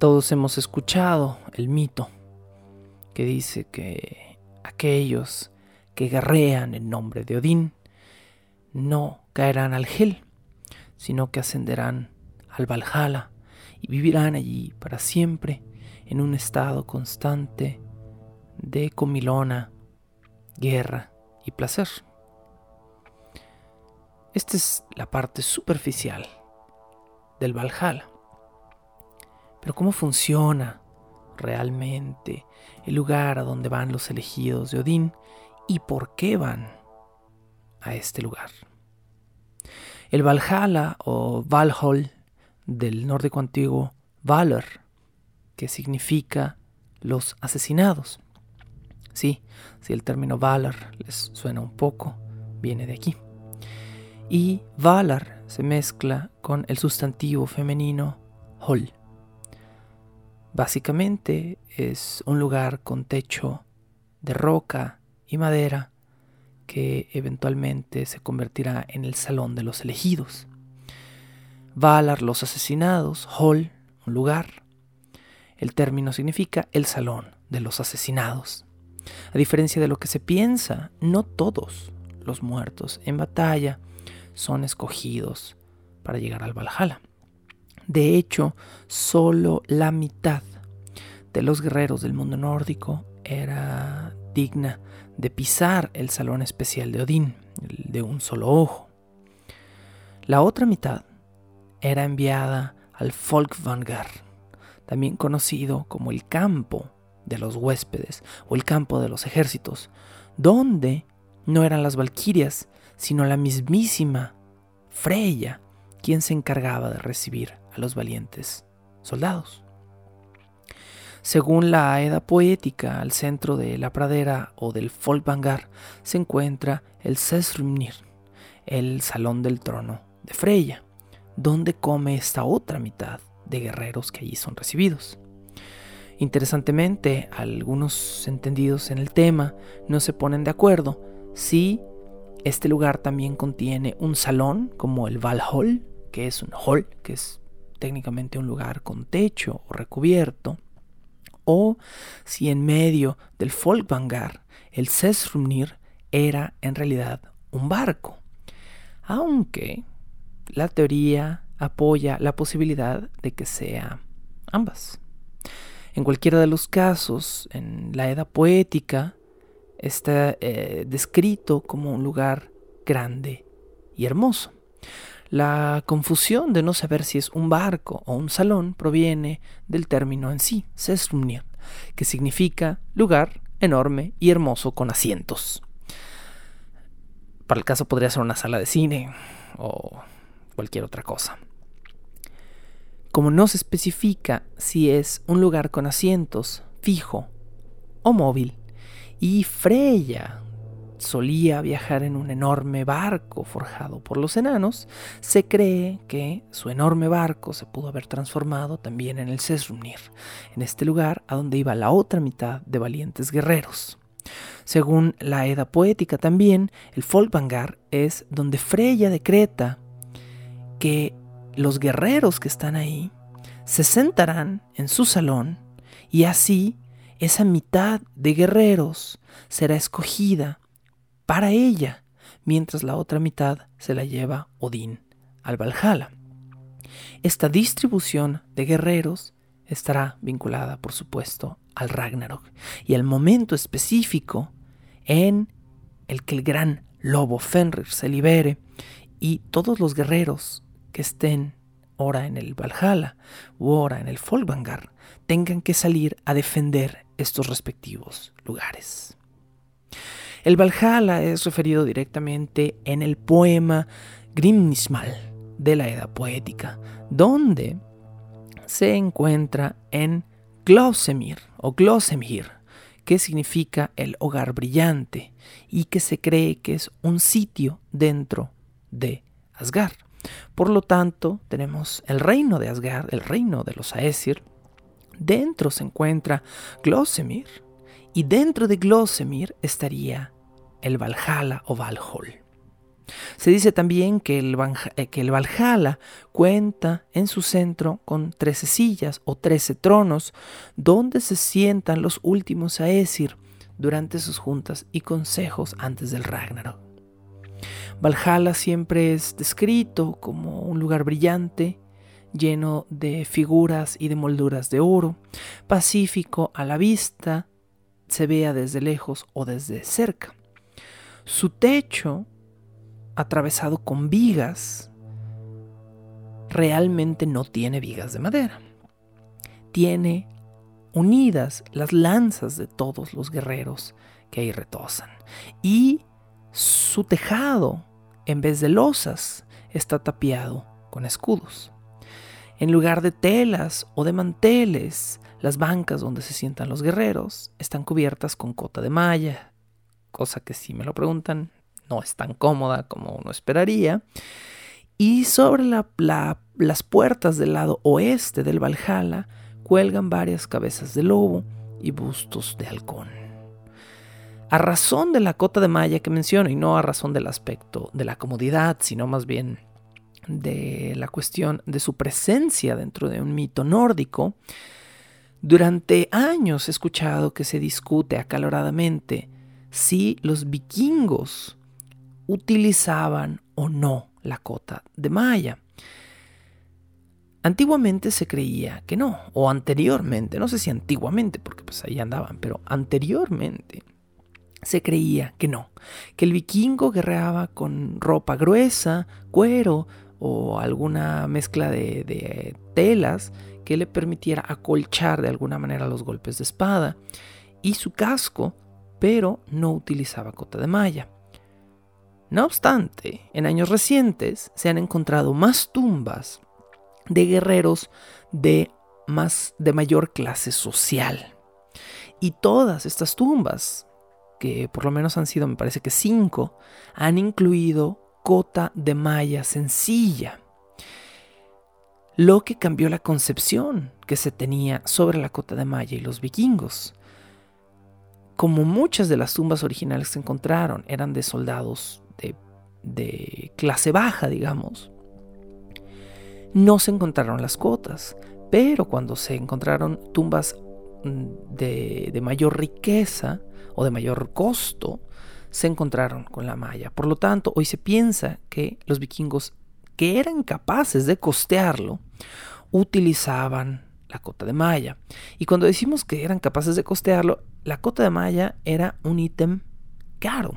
Todos hemos escuchado el mito que dice que aquellos que guerrean en nombre de Odín no caerán al Hel, sino que ascenderán al Valhalla y vivirán allí para siempre en un estado constante de comilona, guerra y placer. Esta es la parte superficial del Valhalla. Pero ¿cómo funciona realmente el lugar a donde van los elegidos de Odín y por qué van a este lugar? El Valhalla o Valhall del nórdico antiguo Valor, que significa los asesinados. Sí, si el término Valor les suena un poco, viene de aquí. Y Valar se mezcla con el sustantivo femenino Hol, Básicamente es un lugar con techo de roca y madera que eventualmente se convertirá en el salón de los elegidos. Valar los asesinados, Hall, un lugar. El término significa el salón de los asesinados. A diferencia de lo que se piensa, no todos los muertos en batalla son escogidos para llegar al Valhalla. De hecho, solo la mitad de los guerreros del mundo nórdico era digna de pisar el salón especial de Odín, el de un solo ojo. La otra mitad era enviada al Folkvangar, también conocido como el campo de los huéspedes o el campo de los ejércitos, donde no eran las valquirias, sino la mismísima Freya quien se encargaba de recibir los valientes soldados. Según la Edda poética, al centro de la pradera o del Folkvangar se encuentra el Sesrumnir, el salón del trono de Freya, donde come esta otra mitad de guerreros que allí son recibidos. Interesantemente, algunos entendidos en el tema no se ponen de acuerdo si este lugar también contiene un salón como el Valhall, que es un hall, que es técnicamente un lugar con techo o recubierto, o si en medio del Folkvangar el Sesrumnir era en realidad un barco. Aunque la teoría apoya la posibilidad de que sea ambas. En cualquiera de los casos, en la Edad poética, está eh, descrito como un lugar grande y hermoso. La confusión de no saber si es un barco o un salón proviene del término en sí, Sesrumnir, que significa lugar enorme y hermoso con asientos. Para el caso podría ser una sala de cine o cualquier otra cosa. Como no se especifica si es un lugar con asientos fijo o móvil, y Freya solía viajar en un enorme barco forjado por los enanos, se cree que su enorme barco se pudo haber transformado también en el Sesrumnir, en este lugar a donde iba la otra mitad de valientes guerreros. Según la Edda poética también, el Folkvangar es donde Freya decreta que los guerreros que están ahí se sentarán en su salón y así esa mitad de guerreros será escogida para ella, mientras la otra mitad se la lleva Odín al Valhalla. Esta distribución de guerreros estará vinculada, por supuesto, al Ragnarok y al momento específico en el que el gran lobo Fenrir se libere y todos los guerreros que estén ora en el Valhalla u ora en el Folkvangar tengan que salir a defender estos respectivos lugares. El Valhalla es referido directamente en el poema Grimnismal de la Edad Poética, donde se encuentra en Glosemir o Glosemir, que significa el hogar brillante y que se cree que es un sitio dentro de Asgard. Por lo tanto, tenemos el reino de Asgard, el reino de los Aesir. Dentro se encuentra Glosemir y dentro de Glosemir estaría el Valhalla o Valhall. Se dice también que el, eh, que el, Valhalla cuenta en su centro con trece sillas o trece tronos donde se sientan los últimos Aesir durante sus juntas y consejos antes del Ragnarok. Valhalla siempre es descrito como un lugar brillante, lleno de figuras y de molduras de oro, pacífico a la vista, se vea desde lejos o desde cerca. Su techo, atravesado con vigas, realmente no tiene vigas de madera. Tiene unidas las lanzas de todos los guerreros que ahí retosan. Y su tejado, en vez de losas, está tapiado con escudos. En lugar de telas o de manteles, las bancas donde se sientan los guerreros están cubiertas con cota de malla, cosa que si me lo preguntan no es tan cómoda como uno esperaría. Y sobre las puertas del lado oeste del Valhalla cuelgan varias cabezas de lobo y bustos de halcón. A razón de la cota de malla que menciono y no a razón del aspecto de la comodidad, sino más bien de la cuestión de su presencia dentro de un mito nórdico, durante años he escuchado que se discute acaloradamente si los vikingos utilizaban o no la cota de malla. Antiguamente se creía que no, o anteriormente, no sé si antiguamente, porque pues ahí andaban, pero anteriormente se creía que no, que el vikingo guerreaba con ropa gruesa, cuero o alguna mezcla de, de telas que le permitiera acolchar de alguna manera los golpes de espada, y su casco, pero no utilizaba cota de malla. No obstante, en años recientes se han encontrado más tumbas de guerreros de, más, de mayor clase social. Y todas estas tumbas, que por lo menos han sido, me parece que cinco, han incluido cota de malla sencilla. Lo que cambió la concepción que se tenía sobre la cota de malla y los vikingos. Como muchas de las tumbas originales que se encontraron eran de soldados de, de clase baja, digamos, no se encontraron las cotas, pero cuando se encontraron tumbas mm, de, mayor riqueza o de mayor costo, se encontraron con la malla. Por lo tanto, hoy se piensa que los vikingos que eran capaces de costearlo, utilizaban la cota de malla. Y cuando decimos que eran capaces de costearlo, la cota de malla era un ítem caro.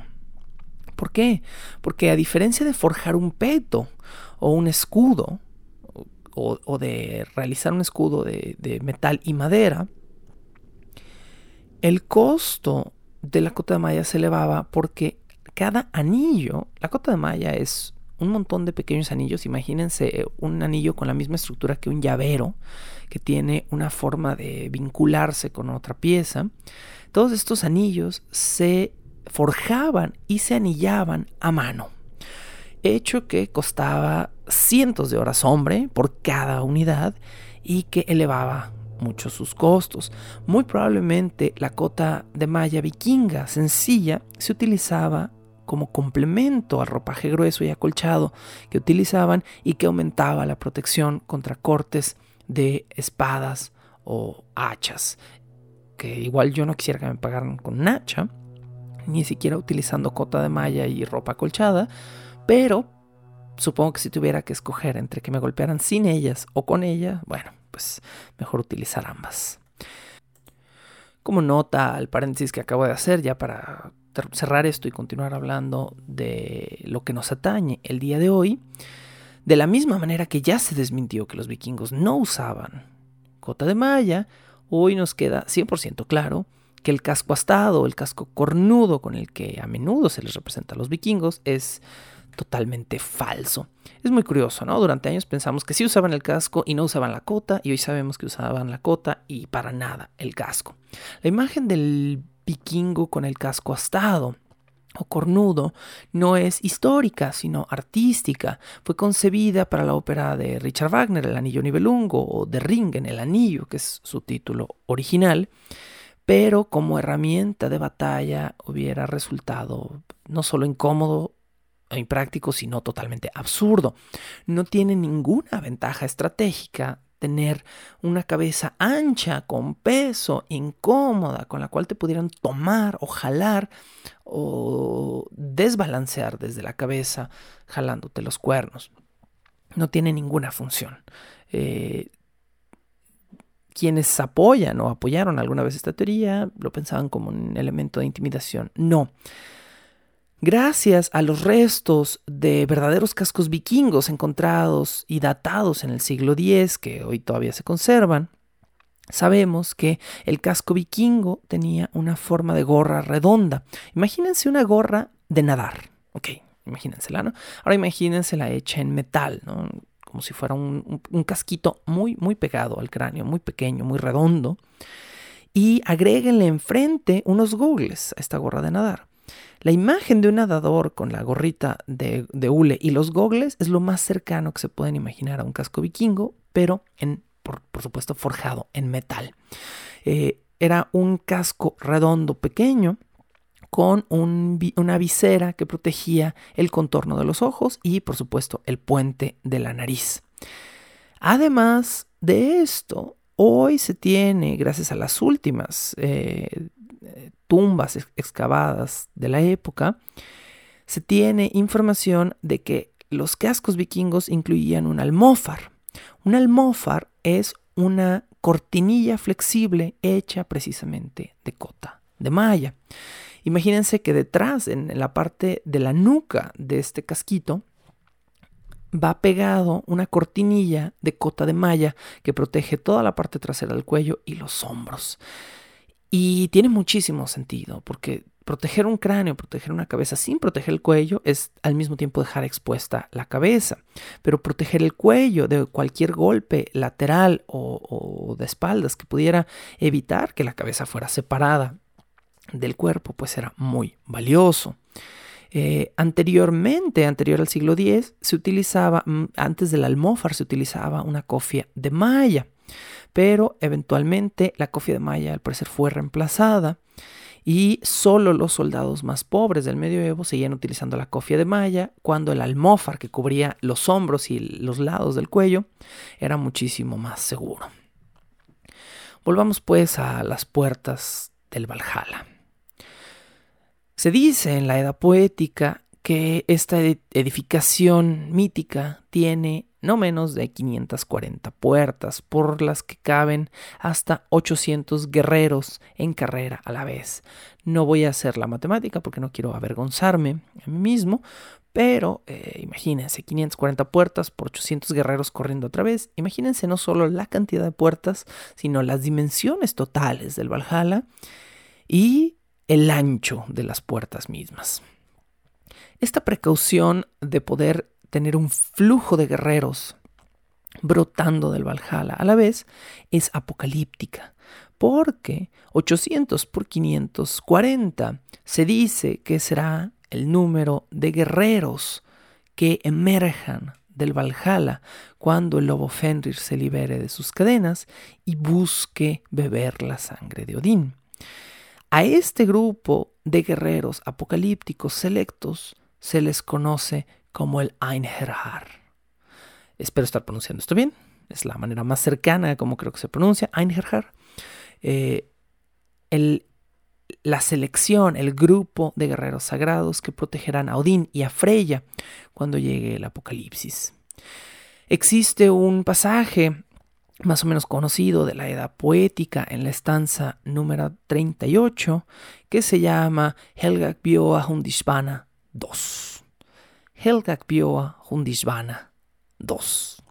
¿Por qué? Porque a diferencia de forjar un peto o un escudo, o, de realizar un escudo de, de, metal y madera, el costo de la cota de malla se elevaba porque cada anillo, la cota de malla es un montón de pequeños anillos, imagínense un anillo con la misma estructura que un llavero, que tiene una forma de vincularse con otra pieza. Todos estos anillos se forjaban y se anillaban a mano hecho que costaba cientos de horas hombre por cada unidad y que elevaba mucho sus costos. Muy probablemente la cota de malla vikinga sencilla se utilizaba como complemento al ropaje grueso y acolchado que utilizaban y que aumentaba la protección contra cortes de espadas o hachas. Que igual yo no quisiera que me pagaran con un hacha, ni siquiera utilizando cota de malla y ropa acolchada, pero supongo que si tuviera que escoger entre que me golpearan sin ellas o con ella, bueno, pues mejor utilizar ambas. Como nota al paréntesis que acabo de hacer ya para cerrar esto y continuar hablando de lo que nos atañe el día de hoy, de la misma manera que ya se desmintió que los vikingos no usaban cota de malla, hoy nos queda 100% claro que el casco astado, el casco cornudo con el que a menudo se les representa a los vikingos, es totalmente falso. Es muy curioso, ¿no? Durante años pensamos que sí usaban el casco y no usaban la cota, y hoy sabemos que usaban la cota y para nada el casco. La imagen del vikingo con el casco astado o cornudo no es histórica, sino artística. Fue concebida para la ópera de Richard Wagner, El Anillo Nibelungo, o de Ringen, El Anillo, que es su título original pero como herramienta de batalla hubiera resultado no solo incómodo e impráctico, sino totalmente absurdo. No tiene ninguna ventaja estratégica tener una cabeza ancha, con peso, incómoda, con la cual te pudieran tomar o jalar o desbalancear desde la cabeza jalándote los cuernos. No tiene ninguna función. Eh, quienes apoyan o apoyaron alguna vez esta teoría lo pensaban como un elemento de intimidación. No. Gracias a los restos de verdaderos cascos vikingos encontrados y datados en el siglo X, que hoy todavía se conservan, sabemos que el casco vikingo tenía una forma de gorra redonda. Imagínense una gorra de nadar. Ok, imagínensela, ¿no? Ahora imagínensela hecha en metal, ¿no? como si fuera un, casquito muy, muy pegado al cráneo, muy pequeño, muy redondo. Y agréguenle enfrente unos goggles a esta gorra de nadar. La imagen de un nadador con la gorrita de, hule y los gogles es lo más cercano que se pueden imaginar a un casco vikingo, pero en, por, supuesto forjado en metal. Eh, era un casco redondo pequeño con una visera que protegía el contorno de los ojos y por supuesto el puente de la nariz. Además de esto, hoy se tiene, gracias a las últimas eh, tumbas excavadas de la época, se tiene información de que los cascos vikingos incluían un almófar. Un almófar es una cortinilla flexible hecha precisamente de cota de malla. Imagínense que detrás, en la parte de la nuca de este casquito, va pegado una cortinilla de cota de malla que protege toda la parte trasera del cuello y los hombros. Y tiene muchísimo sentido, porque proteger un cráneo, proteger una cabeza sin proteger el cuello es al mismo tiempo dejar expuesta la cabeza. Pero proteger el cuello de cualquier golpe lateral o, de espaldas que pudiera evitar que la cabeza fuera separada del cuerpo, pues era muy valioso. Eh, anteriormente, anterior al siglo X, se utilizaba, mm, antes del almófar, se utilizaba una cofia de malla, pero eventualmente la cofia de malla al parecer fue reemplazada y solo los soldados más pobres del medioevo seguían utilizando la cofia de malla cuando el almófar que cubría los hombros y los lados del cuello era muchísimo más seguro. Volvamos pues a las puertas del Valhalla. Se dice en la Edad Poética que esta edificación mítica tiene no menos de 540 puertas, por las que caben hasta 800 guerreros en carrera a la vez. No voy a hacer la matemática porque no quiero avergonzarme a mí mismo, pero eh, imagínense, 540 puertas por 800 guerreros corriendo otra vez. Imagínense no solo la cantidad de puertas, sino las dimensiones totales del Valhalla. Y el ancho de las puertas mismas. Esta precaución de poder tener un flujo de guerreros brotando del Valhalla a la vez es apocalíptica, porque 800 por 540 se dice que será el número de guerreros que emerjan del Valhalla cuando el lobo Fenrir se libere de sus cadenas y busque beber la sangre de Odín. A este grupo de guerreros apocalípticos selectos se les conoce como el Einherjar. Espero estar pronunciando esto bien. Es la manera más cercana de cómo creo que se pronuncia, Einherjar. Eh, la selección, el grupo de guerreros sagrados que protegerán a Odín y a Freya cuando llegue el apocalipsis. Existe un pasaje más o menos conocido de la edad poética en la estanza número 38, que se llama Helgak Bioa Hundishvana 2. Helgak Bioa Hundishvana 2.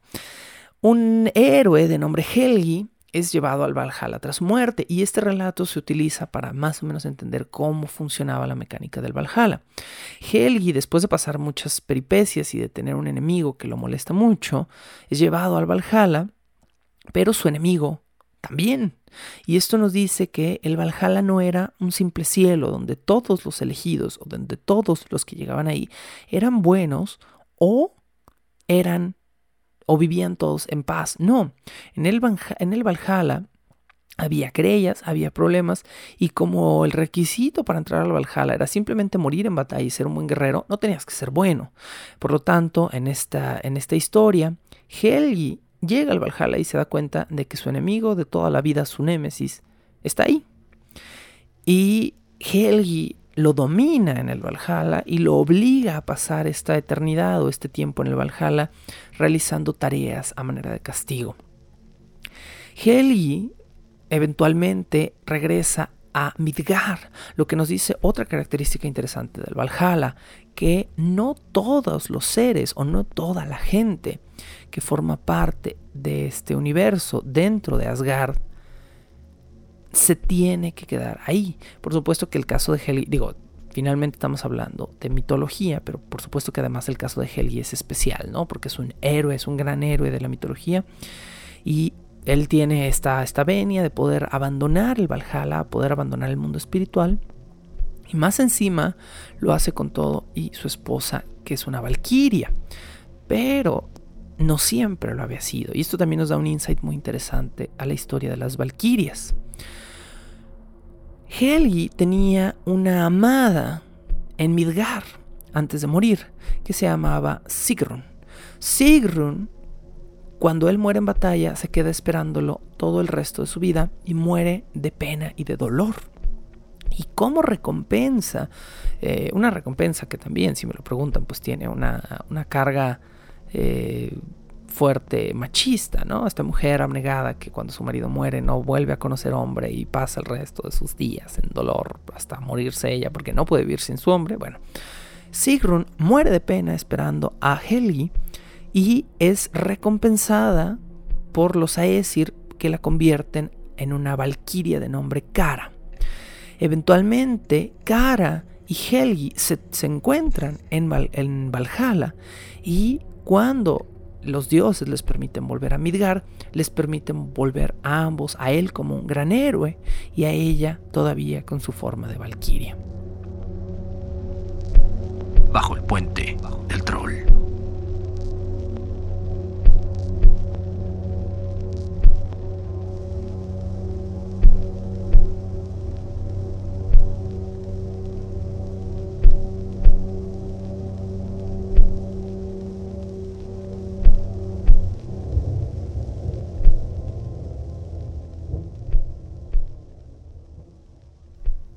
Un héroe de nombre Helgi es llevado al Valhalla tras muerte y este relato se utiliza para más o menos entender cómo funcionaba la mecánica del Valhalla. Helgi, después de pasar muchas peripecias y de tener un enemigo que lo molesta mucho, es llevado al Valhalla pero su enemigo también. Y esto nos dice que el Valhalla no era un simple cielo donde todos los elegidos o donde todos los que llegaban ahí eran buenos o eran o vivían todos en paz. No, en el, en el Valhalla había querellas, había problemas y como el requisito para entrar al Valhalla era simplemente morir en batalla y ser un buen guerrero, no tenías que ser bueno. Por lo tanto, en esta, en esta historia, Helgi llega al Valhalla y se da cuenta de que su enemigo de toda la vida, su némesis, está ahí. Y Helgi lo domina en el Valhalla y lo obliga a pasar esta eternidad o este tiempo en el Valhalla realizando tareas a manera de castigo. Helgi eventualmente regresa a Midgar, lo que nos dice otra característica interesante del Valhalla, que no todos los seres o no toda la gente que forma parte de este universo dentro de Asgard se tiene que quedar ahí. Por supuesto que el caso de Heli, digo, finalmente estamos hablando de mitología, pero por supuesto que además el caso de Heli es especial, ¿no? Porque es un héroe, es un gran héroe de la mitología y él tiene esta, esta venia de poder abandonar el Valhalla, poder abandonar el mundo espiritual y más encima lo hace con todo y su esposa, que es una valquiria. Pero no siempre lo había sido. Y esto también nos da un insight muy interesante a la historia de las valquirias. Helgi tenía una amada en Midgar antes de morir, que se llamaba Sigrun. Sigrun, cuando él muere en batalla, se queda esperándolo todo el resto de su vida y muere de pena y de dolor. Y como recompensa, eh, una recompensa que también, si me lo preguntan, pues tiene una, una carga eh, fuerte, machista, ¿no? Esta mujer abnegada que cuando su marido muere no vuelve a conocer hombre y pasa el resto de sus días en dolor hasta morirse ella porque no puede vivir sin su hombre. Bueno, Sigrun muere de pena esperando a Helgi y es recompensada por los Aesir que la convierten en una valquiria de nombre Kara. Eventualmente, Kara y Helgi se, encuentran en, en Valhalla y cuando los dioses les permiten volver a Midgar, les permiten volver a ambos, a él como un gran héroe y a ella todavía con su forma de valquiria. Bajo el puente del troll.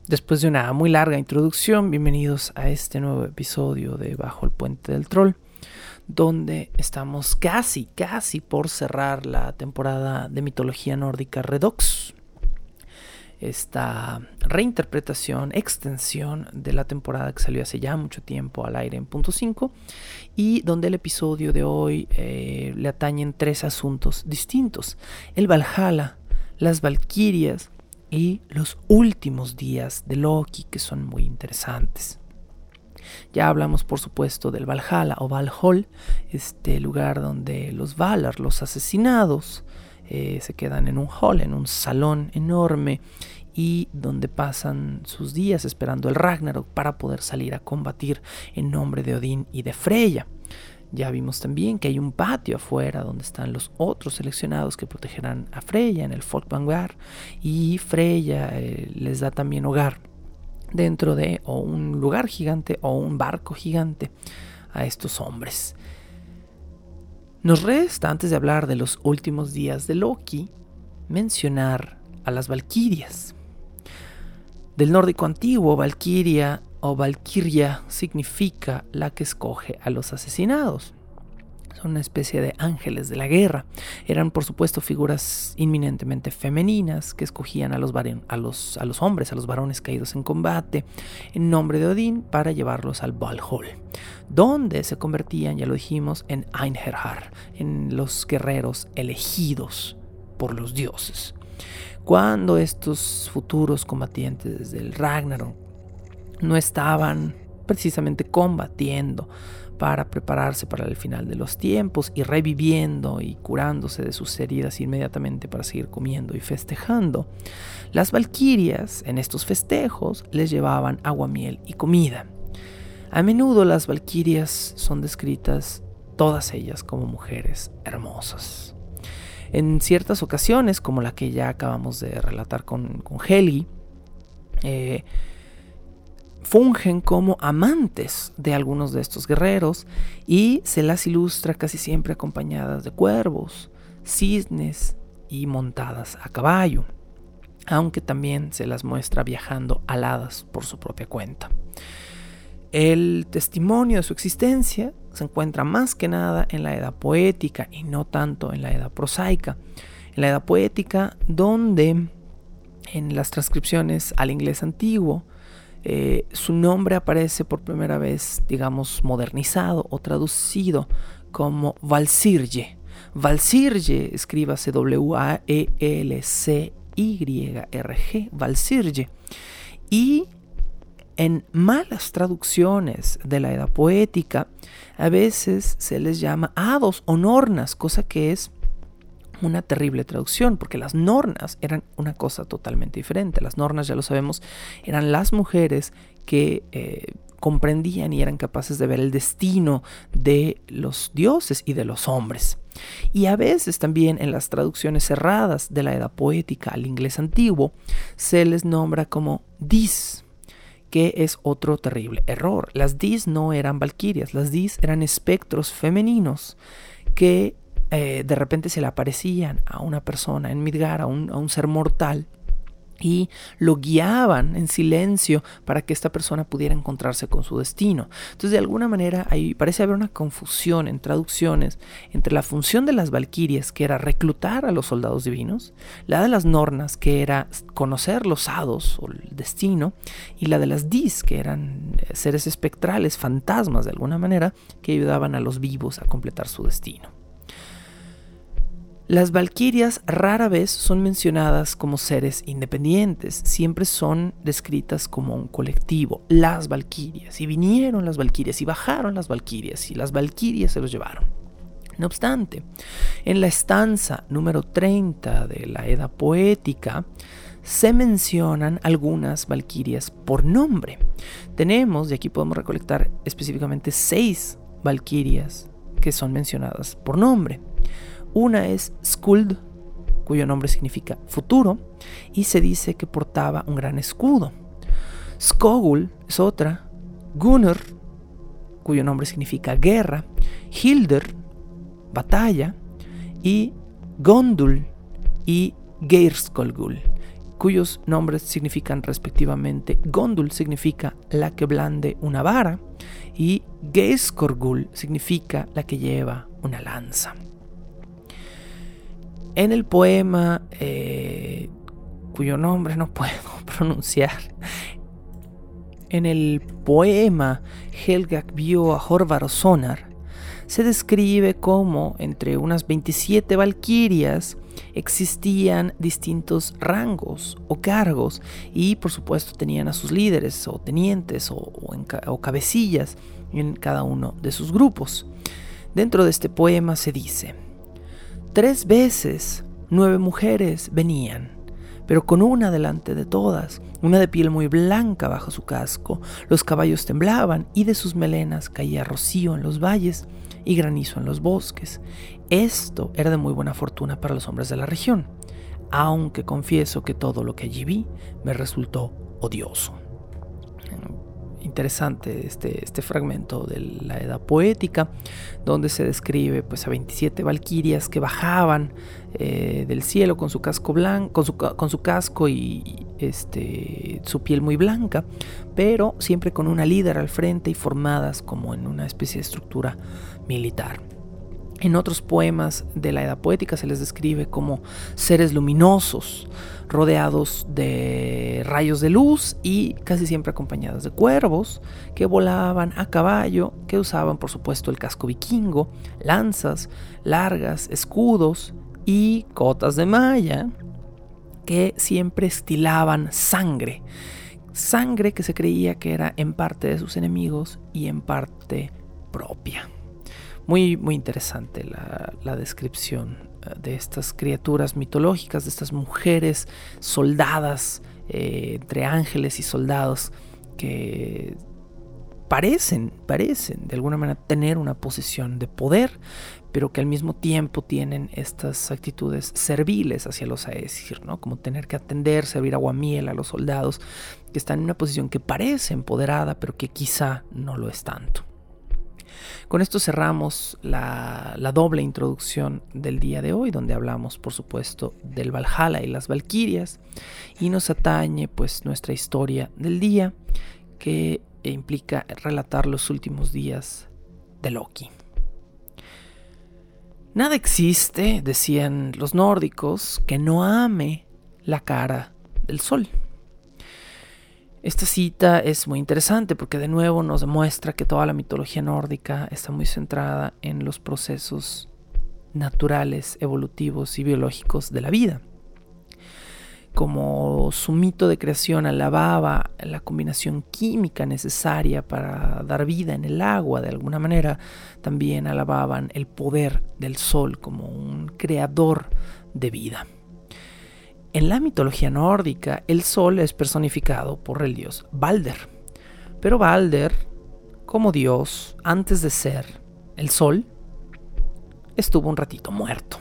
Después de una muy larga introducción, bienvenidos a este nuevo episodio de Bajo el Puente del Troll, donde estamos casi, casi por cerrar la temporada de mitología nórdica Redox. Esta reinterpretación, extensión de la temporada que salió hace ya mucho tiempo al aire en punto 5 y donde el episodio de hoy eh, le atañen tres asuntos distintos. El Valhalla, las Valquirias y los últimos días de Loki que son muy interesantes. Ya hablamos por supuesto del Valhalla o Valhall, este lugar donde los Valar, los asesinados, eh, se quedan en un hall, en un salón enorme y donde pasan sus días esperando el Ragnarok para poder salir a combatir en nombre de Odín y de Freya. Ya vimos también que hay un patio afuera donde están los otros seleccionados que protegerán a Freya en el Folk Vanguard y Freya eh, les da también hogar dentro de o un lugar gigante o un barco gigante a estos hombres. Nos resta, antes de hablar de los últimos días de Loki, mencionar a las Valquirias. Del nórdico antiguo, Valquiria o Valkyria significa la que escoge a los asesinados. son una especie de ángeles de la guerra. Eran, por supuesto, figuras inminentemente femeninas que escogían a los, a los, hombres, a los varones caídos en combate, en nombre de Odín para llevarlos al Valhall, donde se convertían, ya lo dijimos, en Einherjar, en los guerreros elegidos por los dioses. Cuando estos futuros combatientes del Ragnarok no estaban precisamente combatiendo, para prepararse para el final de los tiempos y reviviendo y curándose de sus heridas inmediatamente para seguir comiendo y festejando. Las valquirias en estos festejos les llevaban agua, miel y comida. A menudo las valquirias son descritas todas ellas como mujeres hermosas. En ciertas ocasiones, como la que ya acabamos de relatar con, con Helgi, eh, fungen como amantes de algunos de estos guerreros y se las ilustra casi siempre acompañadas de cuervos, cisnes y montadas a caballo, aunque también se las muestra viajando aladas por su propia cuenta. El testimonio de su existencia se encuentra más que nada en la edad poética y no tanto en la edad prosaica. En la edad poética, donde en las transcripciones al inglés antiguo eh, su nombre aparece por primera vez, digamos, modernizado o traducido como Valsirge. Valsirge, escríbase W-A-E-L-C-Y-R-G, Valsirge. Y en malas traducciones de la edad poética, a veces se les llama hados o nornas, cosa que es una terrible traducción, porque las nornas eran una cosa totalmente diferente. Las nornas, ya lo sabemos, eran las mujeres que eh, comprendían y eran capaces de ver el destino de los dioses y de los hombres. Y a veces también en las traducciones cerradas de la edad poética al inglés antiguo se les nombra como dis, que es otro terrible error. Las dis no eran valquirias, las dis eran espectros femeninos que eh, de repente se le aparecían a una persona en Midgar, a un, a un ser mortal, y lo guiaban en silencio para que esta persona pudiera encontrarse con su destino. Entonces, de alguna manera, ahí parece haber una confusión en traducciones entre la función de las valquirias, que era reclutar a los soldados divinos, la de las nornas, que era conocer los hados o el destino, y la de las dis, que eran eh, seres espectrales, fantasmas de alguna manera, que ayudaban a los vivos a completar su destino. Las valquirias rara vez son mencionadas como seres independientes, siempre son descritas como un colectivo, las valquirias, y vinieron las valquirias, y bajaron las valquirias, y las valquirias se los llevaron. No obstante, en la estanza número 30 de la Edda Poética, se mencionan algunas valquirias por nombre. Tenemos, y aquí podemos recolectar específicamente seis valquirias que son mencionadas por nombre. Una es Skuld, cuyo nombre significa futuro, y se dice que portaba un gran escudo. Skogul es otra, Gunnar, cuyo nombre significa guerra, Hilder, batalla, y Gondul y Geirskolgul, cuyos nombres significan respectivamente Gondul significa la que blande una vara y Geiskorgul significa la que lleva una lanza. En el poema, eh, cuyo nombre no puedo pronunciar, en el poema Helgak vio a Horvar Sonar, se describe cómo entre unas 27 valquirias existían distintos rangos o cargos y por supuesto tenían a sus líderes o tenientes o, o cabecillas en cada uno de sus grupos. Dentro de este poema se dice, Tres veces nueve mujeres venían, pero con una delante de todas, una de piel muy blanca bajo su casco. Los caballos temblaban y de sus melenas caía rocío en los valles y granizo en los bosques. Esto era de muy buena fortuna para los hombres de la región, aunque confieso que todo lo que allí vi me resultó odioso interesante este, este fragmento de la edad poética, donde se describe pues, a 27 valquirias que bajaban eh, del cielo con su casco blanco, con su, con su casco y este, su piel muy blanca, pero siempre con una líder al frente y formadas como en una especie de estructura militar. En otros poemas de la Edad Poética se les describe como seres luminosos, rodeados de rayos de luz y casi siempre acompañados de cuervos que volaban a caballo, que usaban por supuesto el casco vikingo, lanzas largas, escudos y cotas de malla que siempre estilaban sangre. Sangre que se creía que era en parte de sus enemigos y en parte propia. Muy, muy interesante la, descripción eh, de estas criaturas mitológicas, de estas mujeres soldadas, eh, entre ángeles y soldados, que parecen, parecen de alguna manera tener una posición de poder, pero que al mismo tiempo tienen estas actitudes serviles hacia los Aesir, ¿no? Como tener que atender, servir aguamiel a los soldados, que están en una posición que parece empoderada, pero que quizá no lo es tanto. Con esto cerramos la, doble introducción del día de hoy, donde hablamos, por supuesto, del Valhalla y las Valquirias, y nos atañe pues nuestra historia del día, que implica relatar los últimos días de Loki. Nada existe, decían los nórdicos, que no ame la cara del sol. Esta cita es muy interesante porque de nuevo nos demuestra que toda la mitología nórdica está muy centrada en los procesos naturales, evolutivos y biológicos de la vida. Como su mito de creación alababa la combinación química necesaria para dar vida en el agua, de alguna manera también alababan el poder del sol como un creador de vida. En la mitología nórdica, el sol es personificado por el dios Balder. Pero Balder, como dios, antes de ser el sol, estuvo un ratito muerto.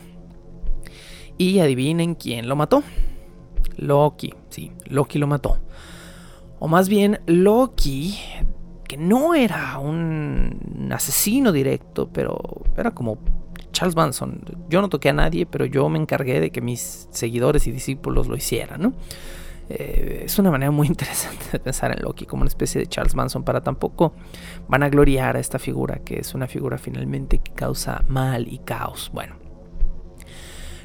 Y adivinen quién lo mató. Loki, sí, Loki lo mató. O más bien, Loki, que no era un asesino directo, pero era como Charles Manson. Yo no toqué a nadie, pero yo me encargué de que mis seguidores y discípulos lo hicieran, ¿no? Eh, es una manera muy interesante de pensar en Loki como una especie de Charles Manson para tampoco van a gloriar a esta figura que es una figura finalmente que causa mal y caos. Bueno,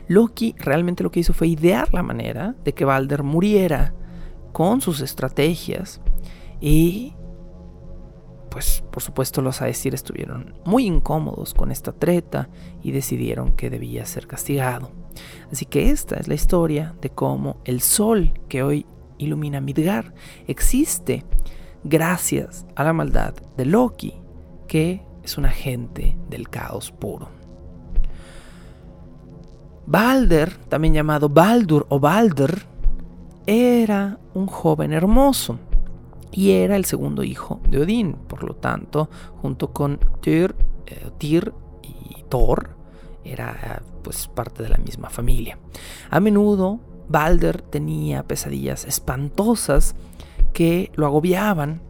Loki realmente lo que hizo fue idear la manera de que Balder muriera con sus estrategias y pues por supuesto los Aesir estuvieron muy incómodos con esta treta y decidieron que debía ser castigado. Así que esta es la historia de cómo el sol que hoy ilumina Midgar existe gracias a la maldad de Loki, que es un agente del caos puro. Balder, también llamado Baldur o Balder, era un joven hermoso y era el segundo hijo de Odín. Por lo tanto, junto con Tyr, eh, Tyr y Thor, era pues parte de la misma familia. A menudo Balder tenía pesadillas espantosas que lo agobiaban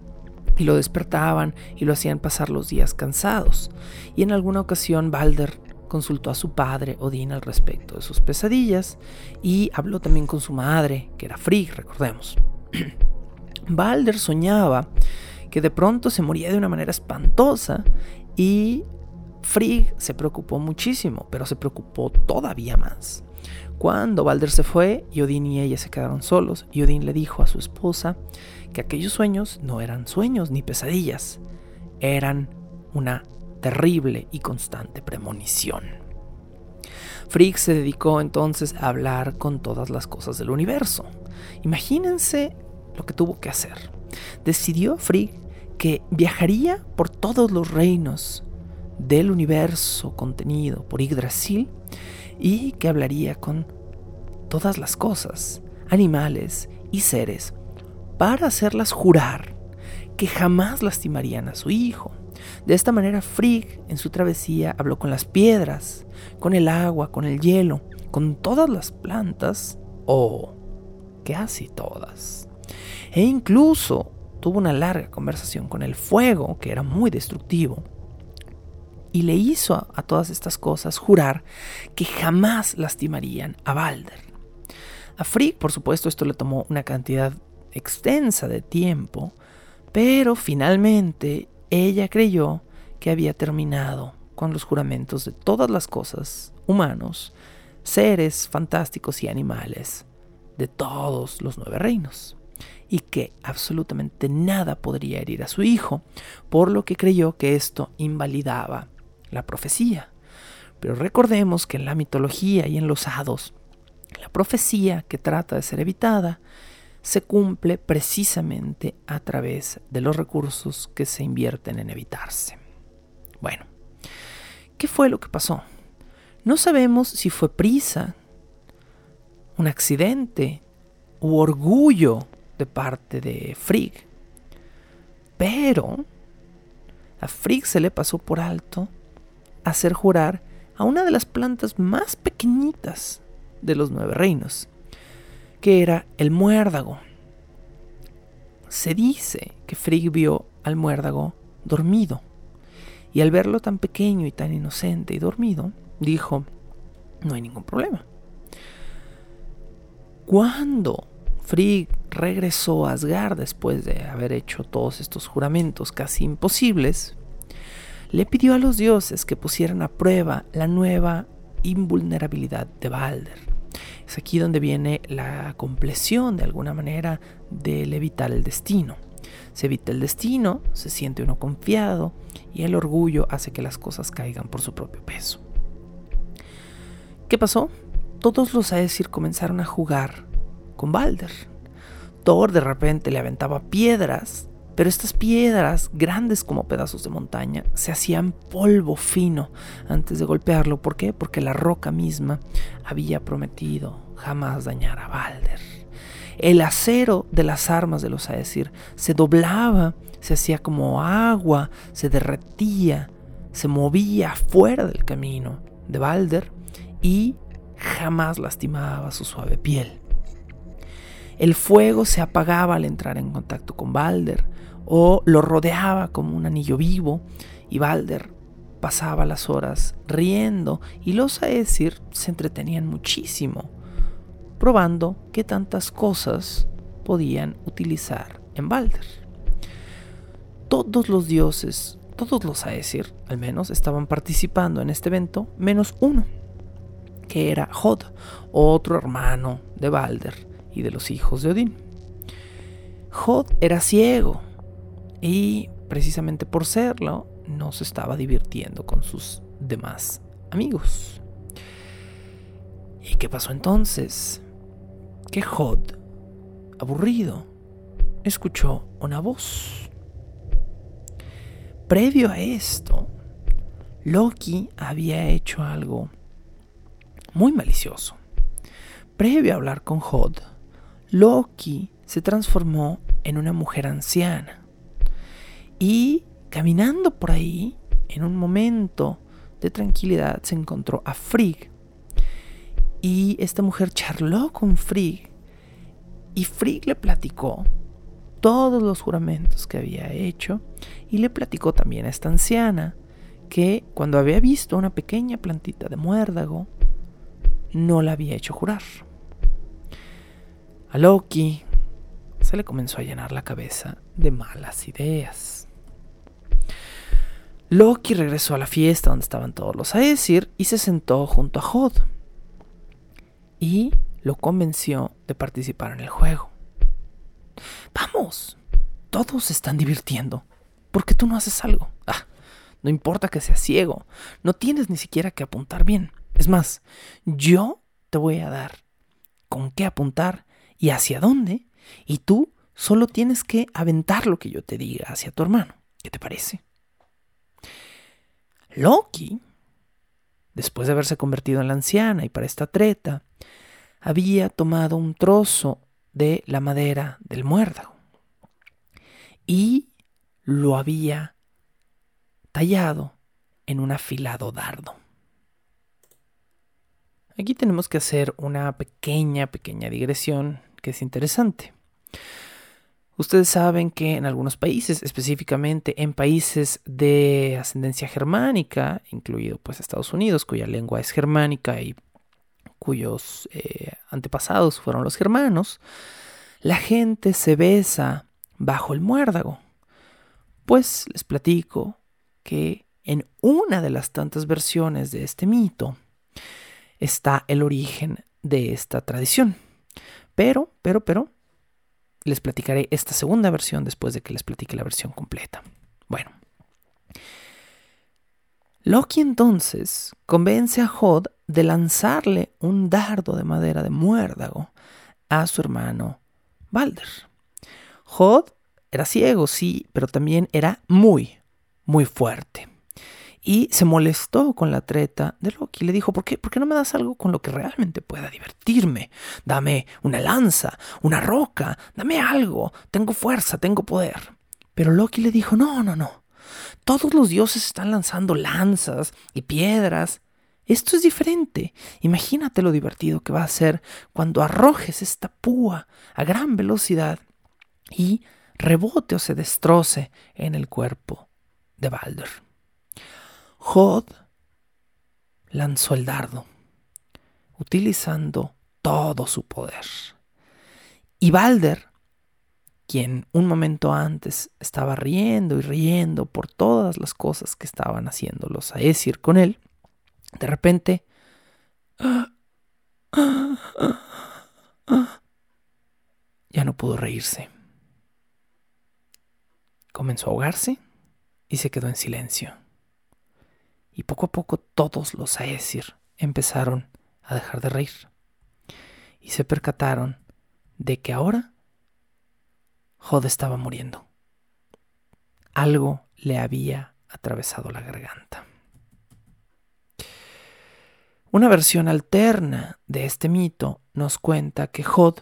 y lo despertaban y lo hacían pasar los días cansados. Y en alguna ocasión Balder consultó a su padre Odín al respecto de sus pesadillas y habló también con su madre, que era Frigg, recordemos. Balder soñaba que de pronto se moría de una manera espantosa y Frigg se preocupó muchísimo, pero se preocupó todavía más. Cuando Balder se fue Odín y ella se quedaron solos, y Odín le dijo a su esposa que aquellos sueños no eran sueños ni pesadillas, eran una terrible y constante premonición. Frigg se dedicó entonces a hablar con todas las cosas del universo. Imagínense lo que tuvo que hacer. Decidió Frigg que viajaría por todos los reinos del universo contenido por Yggdrasil y que hablaría con todas las cosas, animales y seres para hacerlas jurar que jamás lastimarían a su hijo. De esta manera Frigg en su travesía habló con las piedras, con el agua, con el hielo, con todas las plantas o casi todas e incluso tuvo una larga conversación con el fuego, que era muy destructivo, y le hizo a, todas estas cosas jurar que jamás lastimarían a Balder. A Frigg, por supuesto, esto le tomó una cantidad extensa de tiempo, pero finalmente ella creyó que había terminado con los juramentos de todas las cosas, humanos, seres fantásticos y animales, de todos los nueve reinos, y que absolutamente nada podría herir a su hijo, por lo que creyó que esto invalidaba la profecía. Pero recordemos que en la mitología y en los hados, la profecía que trata de ser evitada se cumple precisamente a través de los recursos que se invierten en evitarse. Bueno, ¿qué fue lo que pasó? No sabemos si fue prisa, un accidente u orgullo de parte de Frigg. Pero a Frigg se le pasó por alto hacer jurar a una de las plantas más pequeñitas de los nueve reinos, que era el muérdago. Se dice que Frigg vio al muérdago dormido, y al verlo tan pequeño y tan inocente y dormido, dijo, no hay ningún problema. Cuando Frigg regresó a Asgard después de haber hecho todos estos juramentos casi imposibles, le pidió a los dioses que pusieran a prueba la nueva invulnerabilidad de Balder. Es aquí donde viene la compleción de alguna manera del evitar el destino. Se evita el destino, se siente uno confiado y el orgullo hace que las cosas caigan por su propio peso. ¿Qué pasó? Todos los Aesir comenzaron a jugar con Balder. Thor de repente le aventaba piedras pero estas piedras, grandes como pedazos de montaña, se hacían polvo fino antes de golpearlo. ¿Por qué? Porque la roca misma había prometido jamás dañar a Balder. El acero de las armas de los Aesir se doblaba, se hacía como agua, se derretía, se movía fuera del camino de Balder y jamás lastimaba su suave piel. El fuego se apagaba al entrar en contacto con Balder, o lo rodeaba como un anillo vivo y Balder pasaba las horas riendo y los Aesir se entretenían muchísimo probando qué tantas cosas podían utilizar en Balder. Todos los dioses, todos los Aesir al menos, estaban participando en este evento, menos uno, que era Hod, otro hermano de Balder de los hijos de Odín. Hod era ciego, y precisamente por serlo, no se estaba divirtiendo con sus demás amigos. ¿Y qué pasó entonces? Que Hod, aburrido, escuchó una voz. Previo a esto, Loki había hecho algo muy malicioso. Previo a hablar con Hod, Loki se transformó en una mujer anciana y caminando por ahí, en un momento de tranquilidad, se encontró a Frigg. Y esta mujer charló con Frigg. Y Frigg le platicó todos los juramentos que había hecho. Y le platicó también a esta anciana que cuando había visto una pequeña plantita de muérdago, no la había hecho jurar. A Loki se le comenzó a llenar la cabeza de malas ideas. Loki regresó a la fiesta donde estaban todos los Aesir y se sentó junto a Hod. Y lo convenció de participar en el juego. Vamos, todos se están divirtiendo. ¿Por qué tú no haces algo? Ah, no importa que seas ciego, no tienes ni siquiera que apuntar bien. Es más, yo te voy a dar con qué apuntar y hacia dónde, y tú solo tienes que aventar lo que yo te diga hacia tu hermano. ¿Qué te parece? Loki, después de haberse convertido en la anciana y para esta treta, había tomado un trozo de la madera del muérdago y lo había tallado en un afilado dardo. Aquí tenemos que hacer una pequeña, pequeña digresión que es interesante. Ustedes saben que en algunos países, específicamente en países de ascendencia germánica, incluido pues Estados Unidos, cuya lengua es germánica y cuyos eh, antepasados fueron los germanos, la gente se besa bajo el muérdago. Pues les platico que en una de las tantas versiones de este mito está el origen de esta tradición. Pero, pero, pero, les platicaré esta segunda versión después de que les platique la versión completa. Bueno. Loki entonces convence a Hod de lanzarle un dardo de madera de muérdago a su hermano Balder. Hod era ciego, sí, pero también era muy, muy fuerte. Y se molestó con la treta de Loki. Le dijo, ¿por qué, ¿por qué no me das algo con lo que realmente pueda divertirme? Dame una lanza, una roca, dame algo. Tengo fuerza, tengo poder. Pero Loki le dijo, no, no, no. Todos los dioses están lanzando lanzas y piedras. Esto es diferente. Imagínate lo divertido que va a ser cuando arrojes esta púa a gran velocidad y rebote o se destroce en el cuerpo de Balder. Hod lanzó el dardo, utilizando todo su poder. Y Balder, quien un momento antes estaba riendo y riendo por todas las cosas que estaban haciendo los Aesir con él, de repente ya no pudo reírse. Comenzó a ahogarse y se quedó en silencio y poco a poco todos los Aesir empezaron a dejar de reír y se percataron de que ahora Jod estaba muriendo. Algo le había atravesado la garganta. Una versión alterna de este mito nos cuenta que Jod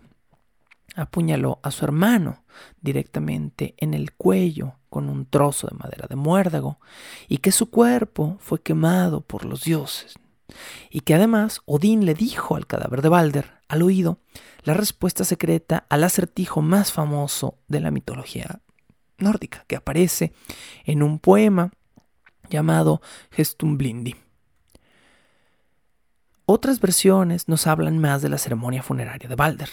apuñaló a su hermano directamente en el cuello con un trozo de madera de muérdago, y que su cuerpo fue quemado por los dioses, y que además Odín le dijo al cadáver de Balder, al oído, la respuesta secreta al acertijo más famoso de la mitología nórdica, que aparece en un poema llamado Gestumblindi. Otras versiones nos hablan más de la ceremonia funeraria de Balder.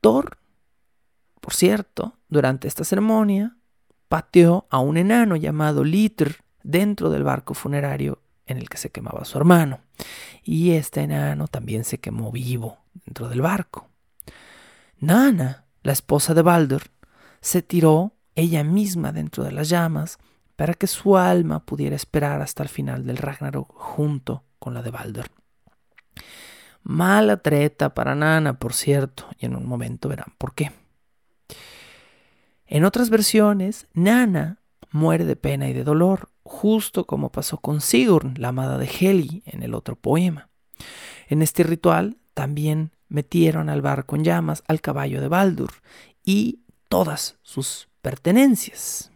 Thor, por cierto, durante esta ceremonia, pateó a un enano llamado Litr dentro del barco funerario en el que se quemaba su hermano. Y este enano también se quemó vivo dentro del barco. Nana, la esposa de Baldur, se tiró ella misma dentro de las llamas para que su alma pudiera esperar hasta el final del Ragnarok junto con la de Baldur. Mala treta para Nana, por cierto, y en un momento verán por qué. En otras versiones, Nana muere de pena y de dolor, justo como pasó con Sigurd, la amada de Heli, en el otro poema. En este ritual también metieron al barco en llamas al caballo de Baldur y todas sus pertenencias.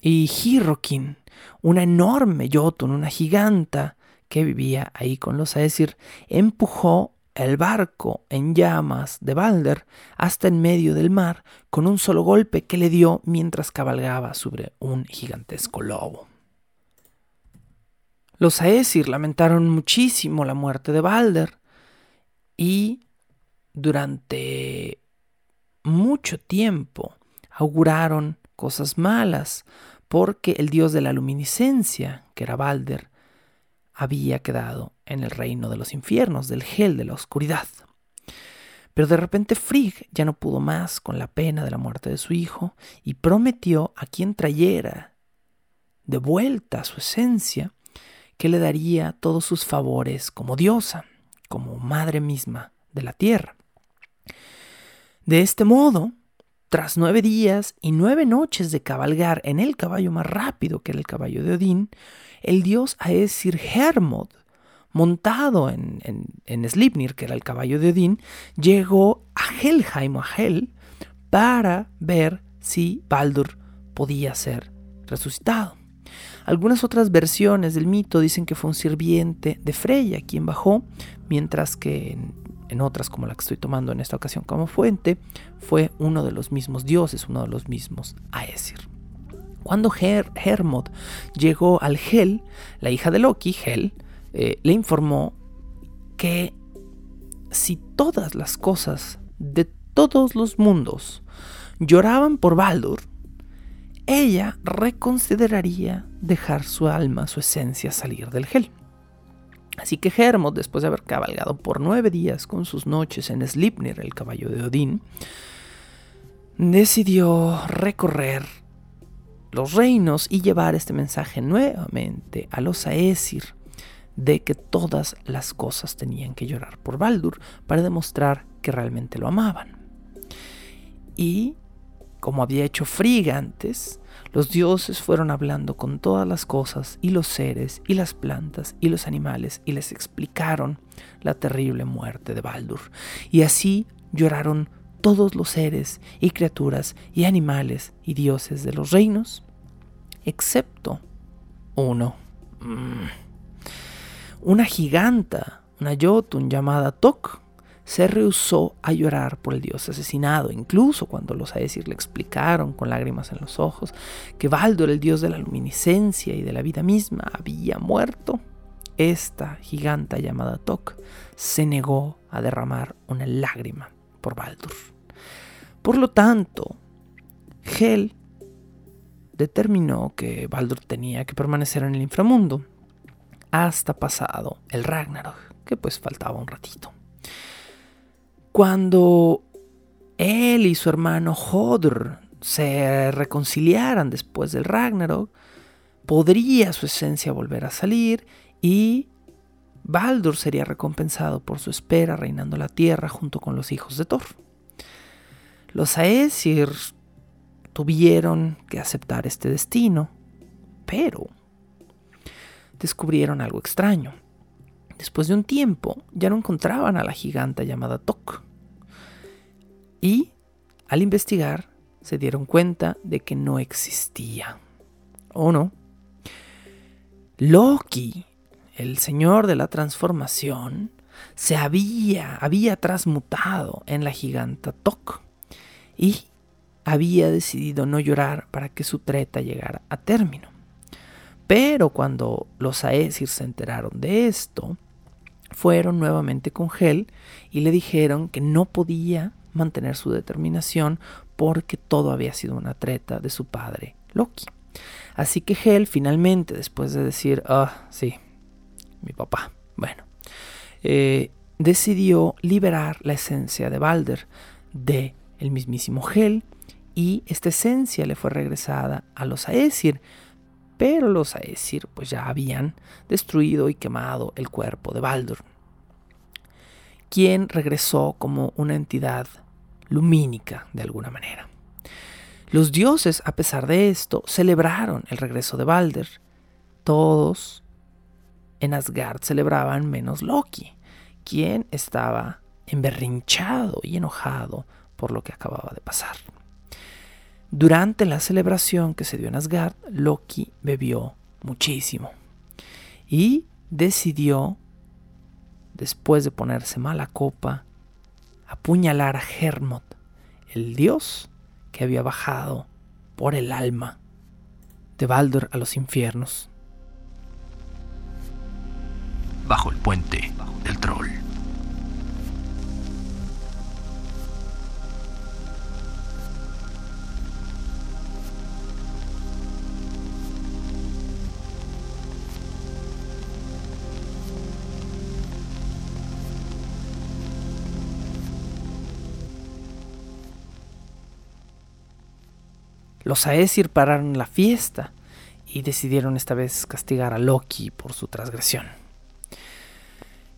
Y Hirokin, una enorme Jotun, una giganta, que vivía ahí con los Aesir, empujó el barco en llamas de Balder hasta en medio del mar con un solo golpe que le dio mientras cabalgaba sobre un gigantesco lobo. Los Aesir lamentaron muchísimo la muerte de Balder y durante mucho tiempo auguraron cosas malas porque el dios de la luminiscencia, que era Balder, había quedado en el reino de los infiernos, del gel de la oscuridad. Pero de repente Frigg ya no pudo más con la pena de la muerte de su hijo y prometió a quien trayera de vuelta su esencia que le daría todos sus favores como diosa, como madre misma de la tierra. De este modo, tras nueve días y nueve noches de cabalgar en el caballo más rápido que era el caballo de Odín, el dios Aesir Hermod, montado en, en, Slipnir, que era el caballo de Odín, llegó a Helheim o a Hel para ver si Baldur podía ser resucitado. Algunas otras versiones del mito dicen que fue un sirviente de Freya quien bajó, mientras que en, en, otras, como la que estoy tomando en esta ocasión como fuente, fue uno de los mismos dioses, uno de los mismos Aesir. Cuando Hermod llegó al Hel, la hija de Loki, Hel, eh, le informó que si todas las cosas de todos los mundos lloraban por Baldur, ella reconsideraría dejar su alma, su esencia salir del gel. Así que Hermod, después de haber cabalgado por nueve días con sus noches en Slipnir, el caballo de Odín, decidió recorrer los reinos y llevar este mensaje nuevamente a los Aesir de que todas las cosas tenían que llorar por Baldur para demostrar que realmente lo amaban. Y, como había hecho Frigga antes, los dioses fueron hablando con todas las cosas y los seres y las plantas y los animales y les explicaron la terrible muerte de Baldur. Y así lloraron todos los seres y criaturas y animales y dioses de los reinos, excepto uno. Mm. Una giganta, una Jotun llamada Tok, se rehusó a llorar por el dios asesinado, incluso cuando los Aesir le explicaron con lágrimas en los ojos que Baldur, el dios de la luminiscencia y de la vida misma, había muerto. Esta giganta llamada Tok se negó a derramar una lágrima por Baldur. Por lo tanto, Hel determinó que Baldur tenía que permanecer en el inframundo hasta pasado el Ragnarok, que pues faltaba un ratito. Cuando él y su hermano Hodr se reconciliaran después del Ragnarok, podría su esencia volver a salir y Baldur sería recompensado por su espera reinando la tierra junto con los hijos de Thor. Los Aesir tuvieron que aceptar este destino, pero descubrieron algo extraño. Después de un tiempo ya no encontraban a la giganta llamada Tok. Y al investigar se dieron cuenta de que no existía. ¿O no? Loki, el señor de la transformación, se había, había transmutado en la giganta Tok y había decidido no llorar para que su treta llegara a término. Pero cuando los Aesir se enteraron de esto, fueron nuevamente con Hel y le dijeron que no podía mantener su determinación porque todo había sido una treta de su padre Loki. Así que Hel finalmente, después de decir, ah, sí, mi papá, bueno, eh, decidió liberar la esencia de Balder de el mismísimo Hel y esta esencia le fue regresada a los Aesir, pero los Aesir pues ya habían destruido y quemado el cuerpo de Baldur, quien regresó como una entidad lumínica de alguna manera. Los dioses, a pesar de esto, celebraron el regreso de Balder. Todos en Asgard celebraban menos Loki, quien estaba emberrinchado y enojado por lo que acababa de pasar. Durante la celebración que se dio en Asgard, Loki bebió muchísimo y decidió, después de ponerse mala copa, apuñalar a Hermod, el dios que había bajado por el alma de Baldur a los infiernos. Bajo el puente del troll. Los Aesir pararon la fiesta y decidieron esta vez castigar a Loki por su transgresión.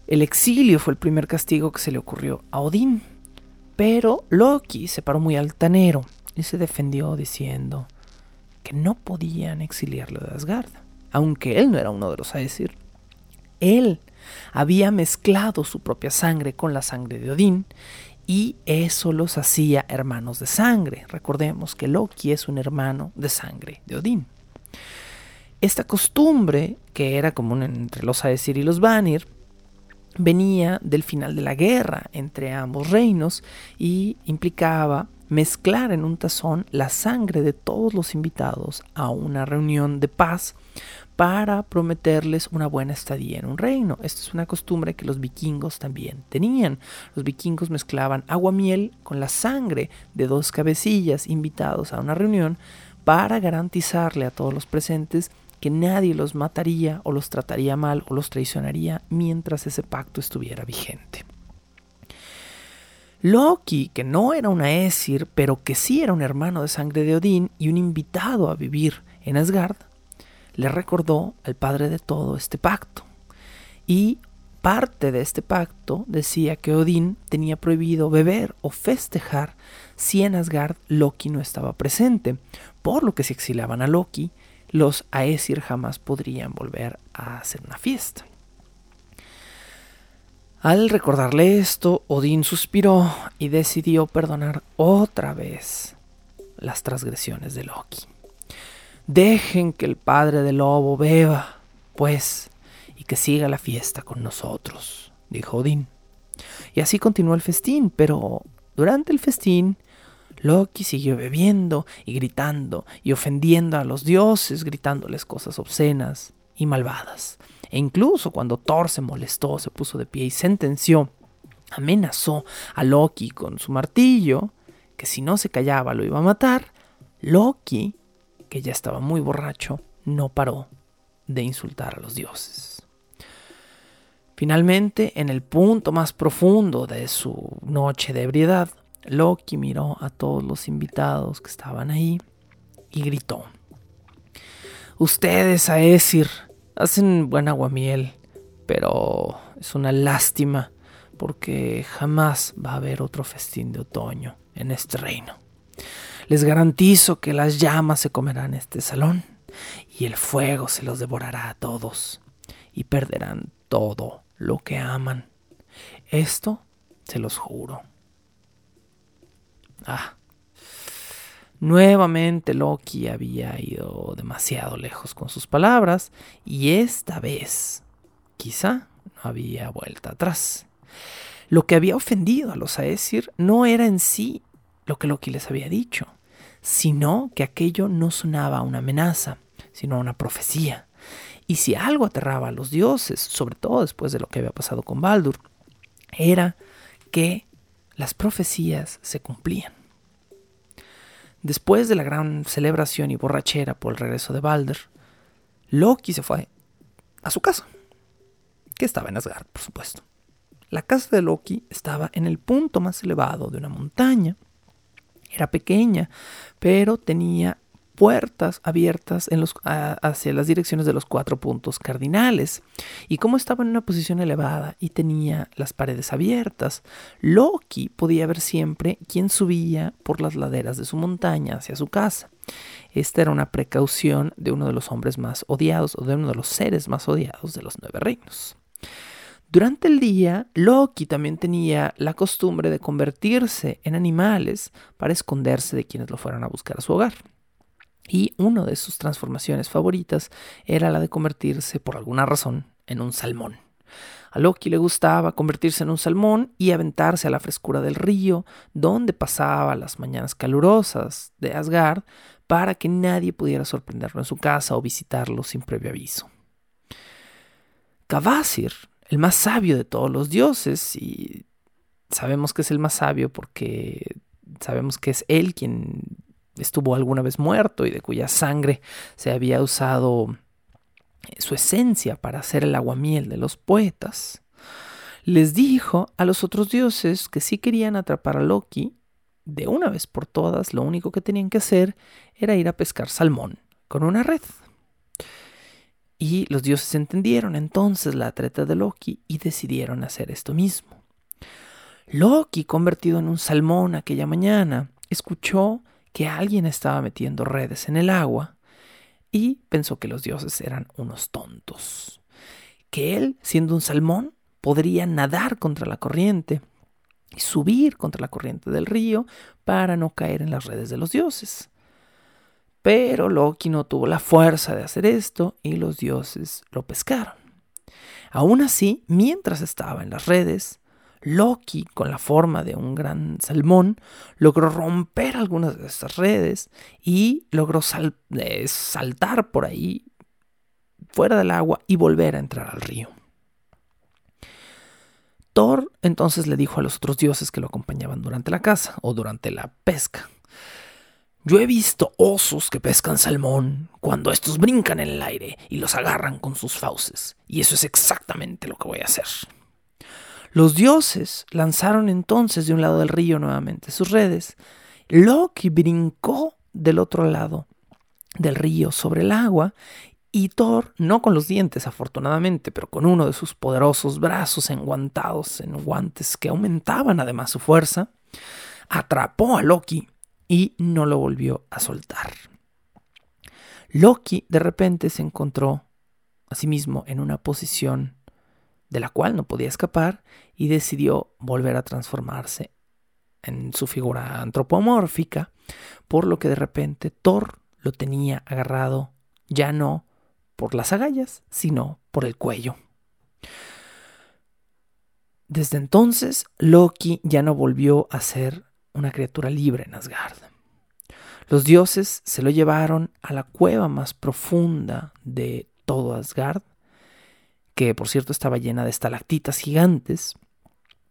El exilio fue el primer castigo que se le ocurrió a Odín, pero Loki se paró muy altanero y se defendió diciendo que no podían exiliarlo de Asgard, aunque él no era uno de los Aesir. Él había mezclado su propia sangre con la sangre de Odín y eso los hacía hermanos de sangre. Recordemos que Loki es un hermano de sangre de Odín. Esta costumbre, que era común entre los Aesir y los Vanir, venía del final de la guerra entre ambos reinos y implicaba mezclar en un tazón la sangre de todos los invitados a una reunión de paz para prometerles una buena estadía en un reino. Esta es una costumbre que los vikingos también tenían. Los vikingos mezclaban agua miel con la sangre de dos cabecillas invitados a una reunión para garantizarle a todos los presentes que nadie los mataría o los trataría mal o los traicionaría mientras ese pacto estuviera vigente. Loki, que no era un Aesir, pero que sí era un hermano de sangre de Odín y un invitado a vivir en Asgard, le recordó al padre de todo este pacto. Y parte de este pacto decía que Odín tenía prohibido beber o festejar si en Asgard Loki no estaba presente, por lo que si exiliaban a Loki, los Aesir jamás podrían volver a hacer una fiesta. Al recordarle esto, Odín suspiró y decidió perdonar otra vez las transgresiones de Loki. Dejen que el padre del lobo beba, pues, y que siga la fiesta con nosotros, dijo Odín. Y así continuó el festín, pero durante el festín Loki siguió bebiendo y gritando y ofendiendo a los dioses, gritándoles cosas obscenas y malvadas. E incluso cuando Thor se molestó, se puso de pie y sentenció, amenazó a Loki con su martillo, que si no se callaba lo iba a matar, Loki, que ya estaba muy borracho, no paró de insultar a los dioses. Finalmente, en el punto más profundo de su noche de ebriedad, Loki miró a todos los invitados que estaban ahí y gritó. Ustedes, Aesir, hacen buen aguamiel, pero es una lástima porque jamás va a haber otro festín de otoño en este reino. Les garantizo que las llamas se comerán este salón y el fuego se los devorará a todos y perderán todo lo que aman. Esto se los juro. Ah. Nuevamente Loki había ido demasiado lejos con sus palabras y esta vez quizá no había vuelta atrás. Lo que había ofendido a los Aesir no era en sí lo que Loki les había dicho, sino que aquello no sonaba una amenaza, sino a una profecía. Y si algo aterraba a los dioses, sobre todo después de lo que había pasado con Baldur, era que las profecías se cumplían. Después de la gran celebración y borrachera por el regreso de Balder, Loki se fue a su casa, que estaba en Asgard, por supuesto. La casa de Loki estaba en el punto más elevado de una montaña. Era pequeña, pero tenía puertas abiertas en los, hacia las direcciones de los cuatro puntos cardinales. Y como estaba en una posición elevada y tenía las paredes abiertas, Loki podía ver siempre quién subía por las laderas de su montaña hacia su casa. Esta era una precaución de uno de los hombres más odiados o de uno de los seres más odiados de los nueve reinos. Durante el día, Loki también tenía la costumbre de convertirse en animales para esconderse de quienes lo fueran a buscar a su hogar. Y una de sus transformaciones favoritas era la de convertirse, por alguna razón, en un salmón. A Loki le gustaba convertirse en un salmón y aventarse a la frescura del río, donde pasaba las mañanas calurosas de Asgard, para que nadie pudiera sorprenderlo en su casa o visitarlo sin previo aviso. Kvasir, el más sabio de todos los dioses, y sabemos que es el más sabio porque sabemos que es él quien estuvo alguna vez muerto y de cuya sangre se había usado eh, su esencia para hacer el aguamiel de los poetas, les dijo a los otros dioses que si querían atrapar a Loki, de una vez por todas lo único que tenían que hacer era ir a pescar salmón con una red. Y los dioses entendieron entonces la treta de Loki y decidieron hacer esto mismo. Loki, convertido en un salmón aquella mañana, escuchó que alguien estaba metiendo redes en el agua y pensó que los dioses eran unos tontos, que él, siendo un salmón, podría nadar contra la corriente y subir contra la corriente del río para no caer en las redes de los dioses. Pero Loki no tuvo la fuerza de hacer esto y los dioses lo pescaron. Aún así, mientras estaba en las redes, Loki, con la forma de un gran salmón, logró romper algunas de estas redes y logró eh, saltar por ahí fuera del agua y volver a entrar al río. Thor entonces le dijo a los otros dioses que lo acompañaban durante la caza o durante la pesca, Yo he visto osos que pescan salmón cuando estos brincan en el aire y los agarran con sus fauces, y eso es exactamente lo que voy a hacer. Los dioses lanzaron entonces de un lado del río nuevamente sus redes. Loki brincó del otro lado del río sobre el agua y Thor, no con los dientes afortunadamente, pero con uno de sus poderosos brazos enguantados en guantes que aumentaban además su fuerza, atrapó a Loki y no lo volvió a soltar. Loki de repente se encontró a sí mismo en una posición de la cual no podía escapar y decidió volver a transformarse en su figura antropomórfica, por lo que de repente Thor lo tenía agarrado ya no por las agallas, sino por el cuello. Desde entonces, Loki ya no volvió a ser una criatura libre en Asgard. Los dioses se lo llevaron a la cueva más profunda de todo Asgard, que por cierto estaba llena de estalactitas gigantes,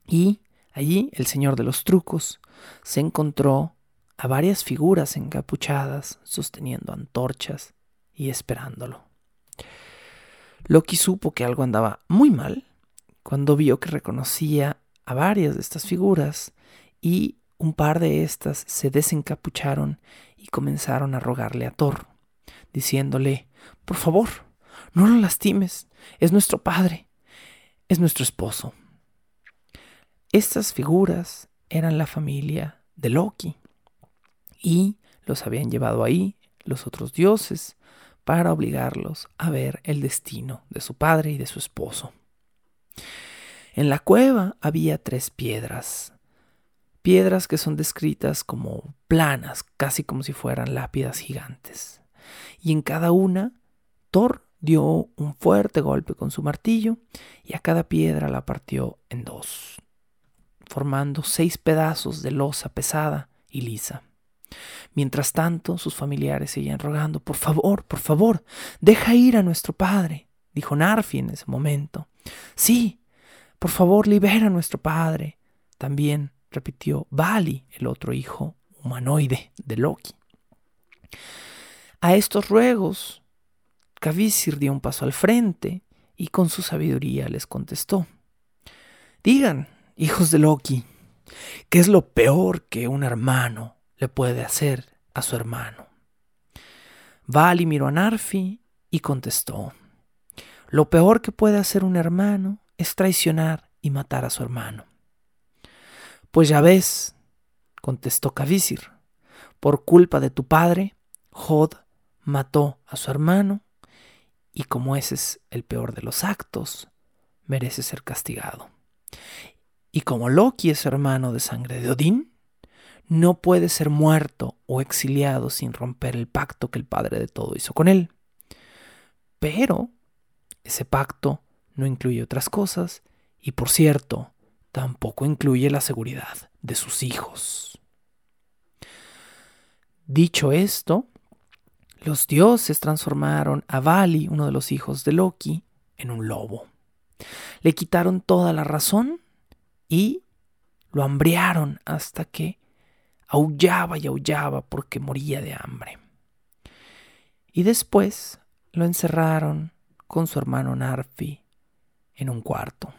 y allí el señor de los trucos se encontró a varias figuras encapuchadas sosteniendo antorchas y esperándolo. Loki supo que algo andaba muy mal cuando vio que reconocía a varias de estas figuras y un par de estas se desencapucharon y comenzaron a rogarle a Thor, diciéndole, por favor, no lo lastimes, es nuestro padre, es nuestro esposo. Estas figuras eran la familia de Loki y los habían llevado ahí los otros dioses para obligarlos a ver el destino de su padre y de su esposo. En la cueva había tres piedras, piedras que son descritas como planas, casi como si fueran lápidas gigantes. Y en cada una, Thor dio un fuerte golpe con su martillo y a cada piedra la partió en dos, formando seis pedazos de losa pesada y lisa. Mientras tanto, sus familiares seguían rogando, por favor, por favor, deja ir a nuestro padre, dijo Narfi en ese momento. Sí, por favor, libera a nuestro padre. También repitió Vali, el otro hijo humanoide de Loki. A estos ruegos, Kavisir dio un paso al frente y con su sabiduría les contestó. Digan, hijos de Loki, ¿qué es lo peor que un hermano le puede hacer a su hermano? Vali miró a Narfi y contestó. Lo peor que puede hacer un hermano es traicionar y matar a su hermano. Pues ya ves, contestó Kavisir, por culpa de tu padre, Jod mató a su hermano, y como ese es el peor de los actos, merece ser castigado. Y como Loki es hermano de sangre de Odín, no puede ser muerto o exiliado sin romper el pacto que el padre de todo hizo con él. Pero ese pacto no incluye otras cosas, y por cierto, tampoco incluye la seguridad de sus hijos. Dicho esto, los dioses transformaron a Vali, uno de los hijos de Loki, en un lobo. Le quitaron toda la razón y lo hambriaron hasta que aullaba y aullaba porque moría de hambre. Y después lo encerraron con su hermano Narfi en un cuarto.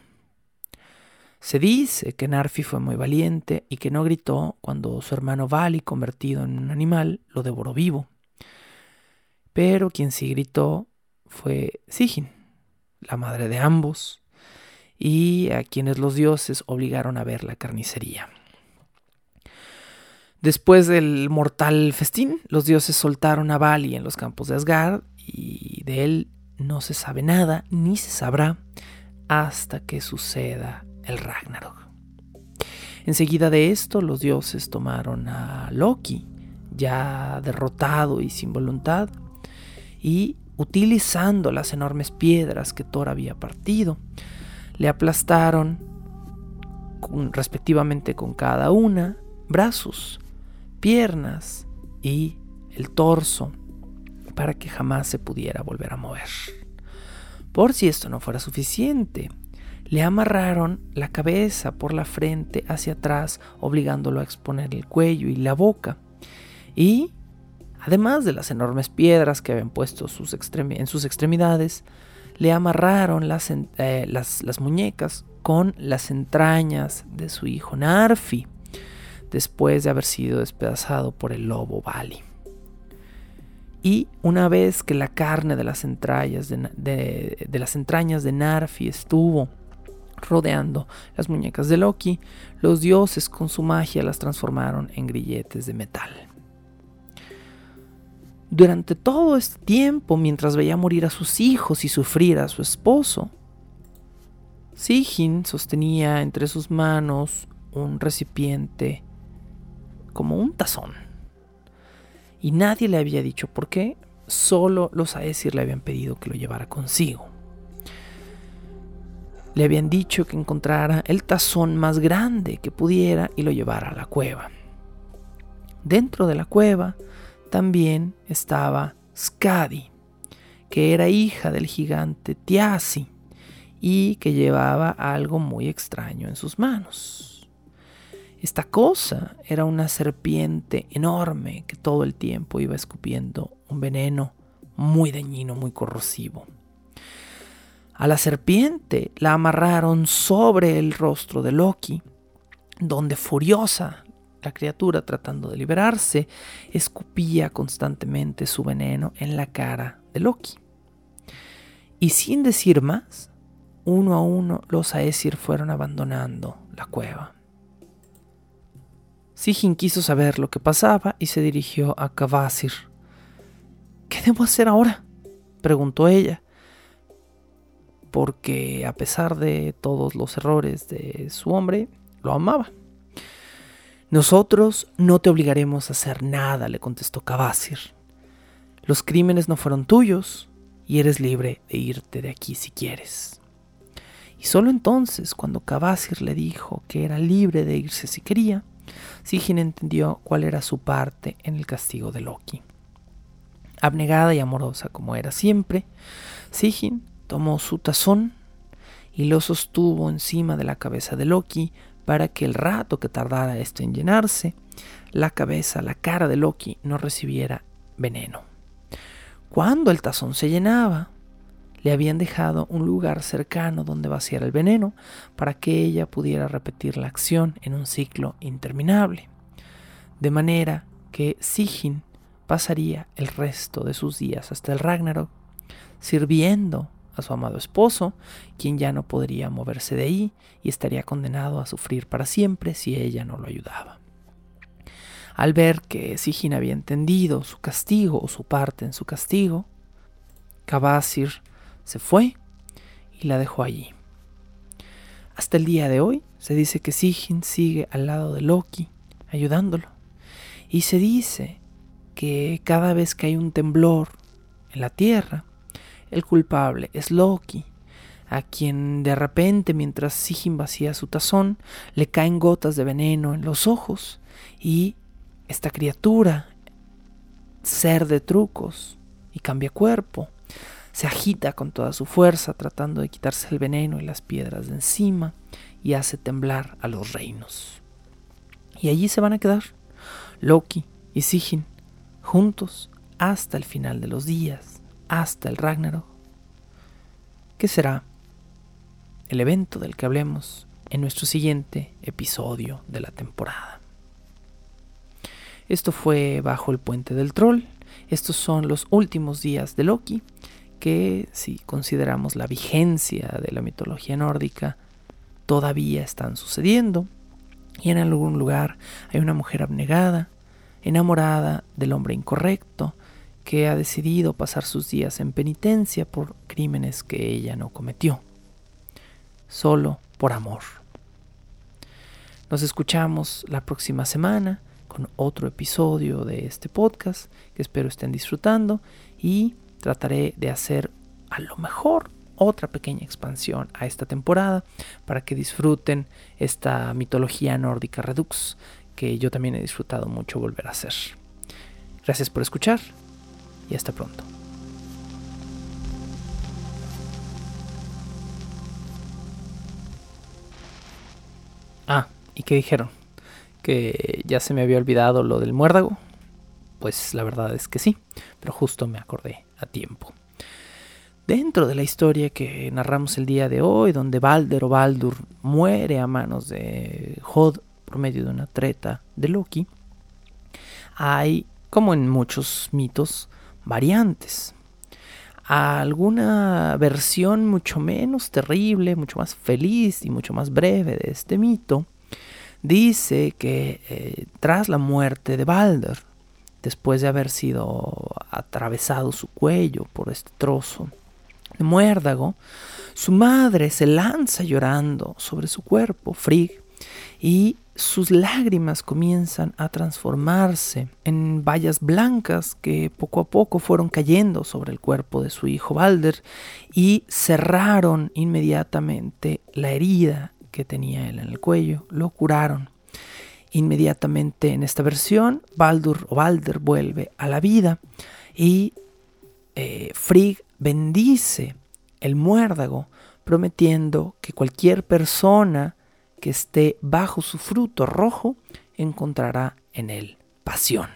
Se dice que Narfi fue muy valiente y que no gritó cuando su hermano Vali, convertido en un animal, lo devoró vivo. Pero quien sí gritó fue Sigyn, la madre de ambos, y a quienes los dioses obligaron a ver la carnicería. Después del mortal festín, los dioses soltaron a Vali en los campos de Asgard y de él no se sabe nada ni se sabrá hasta que suceda el Ragnarok. Enseguida de esto, los dioses tomaron a Loki, ya derrotado y sin voluntad, y utilizando las enormes piedras que Thor había partido, le aplastaron respectivamente con cada una brazos, piernas y el torso para que jamás se pudiera volver a mover. Por si esto no fuera suficiente, le amarraron la cabeza por la frente hacia atrás, obligándolo a exponer el cuello y la boca. Y Además de las enormes piedras que habían puesto en sus extremidades, le amarraron eh, las, muñecas con las entrañas de su hijo Narfi, después de haber sido despedazado por el lobo Bali. Y una vez que la carne de las entrañas de, las entrañas de Narfi estuvo rodeando las muñecas de Loki, los dioses con su magia las transformaron en grilletes de metal. Durante todo este tiempo, mientras veía morir a sus hijos y sufrir a su esposo, Sijin sostenía entre sus manos un recipiente como un tazón. Y nadie le había dicho por qué, solo los Aesir le habían pedido que lo llevara consigo. Le habían dicho que encontrara el tazón más grande que pudiera y lo llevara a la cueva. Dentro de la cueva también estaba Skadi, que era hija del gigante Tiasi y que llevaba algo muy extraño en sus manos. Esta cosa era una serpiente enorme que todo el tiempo iba escupiendo un veneno muy dañino, muy corrosivo. A la serpiente la amarraron sobre el rostro de Loki, donde furiosa la criatura tratando de liberarse escupía constantemente su veneno en la cara de Loki. Y sin decir más, uno a uno los Aesir fueron abandonando la cueva. Sigin quiso saber lo que pasaba y se dirigió a Kavasir. ¿Qué debo hacer ahora? preguntó ella porque a pesar de todos los errores de su hombre, lo amaba. Nosotros no te obligaremos a hacer nada, le contestó Kabasir. Los crímenes no fueron tuyos y eres libre de irte de aquí si quieres. Y solo entonces, cuando Kabasir le dijo que era libre de irse si quería, Sigin entendió cuál era su parte en el castigo de Loki. Abnegada y amorosa como era siempre, Sigin tomó su tazón y lo sostuvo encima de la cabeza de Loki para que el rato que tardara esto en llenarse, la cabeza, la cara de Loki no recibiera veneno. Cuando el tazón se llenaba, le habían dejado un lugar cercano donde vaciar el veneno para que ella pudiera repetir la acción en un ciclo interminable. De manera que Sigyn pasaría el resto de sus días hasta el Ragnarok sirviendo a su amado esposo, quien ya no podría moverse de ahí y estaría condenado a sufrir para siempre si ella no lo ayudaba. Al ver que Sigyn había entendido su castigo o su parte en su castigo, Kabasir se fue y la dejó allí. Hasta el día de hoy se dice que Sigyn sigue al lado de Loki, ayudándolo. Y se dice que cada vez que hay un temblor en la tierra, el culpable es Loki, a quien de repente mientras Sigyn vacía su tazón le caen gotas de veneno en los ojos y esta criatura, ser de trucos y cambia cuerpo, se agita con toda su fuerza tratando de quitarse el veneno y las piedras de encima y hace temblar a los reinos. Y allí se van a quedar Loki y Sigyn juntos hasta el final de los días hasta el Ragnarok, que será el evento del que hablemos en nuestro siguiente episodio de la temporada. Esto fue bajo el puente del troll. Estos son los últimos días de Loki, que si consideramos la vigencia de la mitología nórdica, todavía están sucediendo. Y en algún lugar hay una mujer abnegada, enamorada del hombre incorrecto, que ha decidido pasar sus días en penitencia por crímenes que ella no cometió, solo por amor. Nos escuchamos la próxima semana con otro episodio de este podcast que espero estén disfrutando y trataré de hacer a lo mejor otra pequeña expansión a esta temporada para que disfruten esta mitología nórdica redux que yo también he disfrutado mucho volver a hacer. Gracias por escuchar y hasta pronto. Ah, ¿y qué dijeron? Que ya se me había olvidado lo del muérdago. Pues la verdad es que sí, pero justo me acordé a tiempo. Dentro de la historia que narramos el día de hoy, donde Balder o Baldur muere a manos de Hod por medio de una treta de Loki, hay, como en muchos mitos, variantes. Alguna versión mucho menos terrible, mucho más feliz y mucho más breve de este mito dice que eh, tras la muerte de Balder, después de haber sido atravesado su cuello por este trozo de muérdago, su madre se lanza llorando sobre su cuerpo, Frigg, y sus lágrimas comienzan a transformarse en bayas blancas que poco a poco fueron cayendo sobre el cuerpo de su hijo Balder y cerraron inmediatamente la herida que tenía él en el cuello, lo curaron. Inmediatamente en esta versión, Baldur o Balder vuelve a la vida y eh, Frigg bendice el muérdago, prometiendo que cualquier persona que esté bajo su fruto rojo encontrará en él pasión.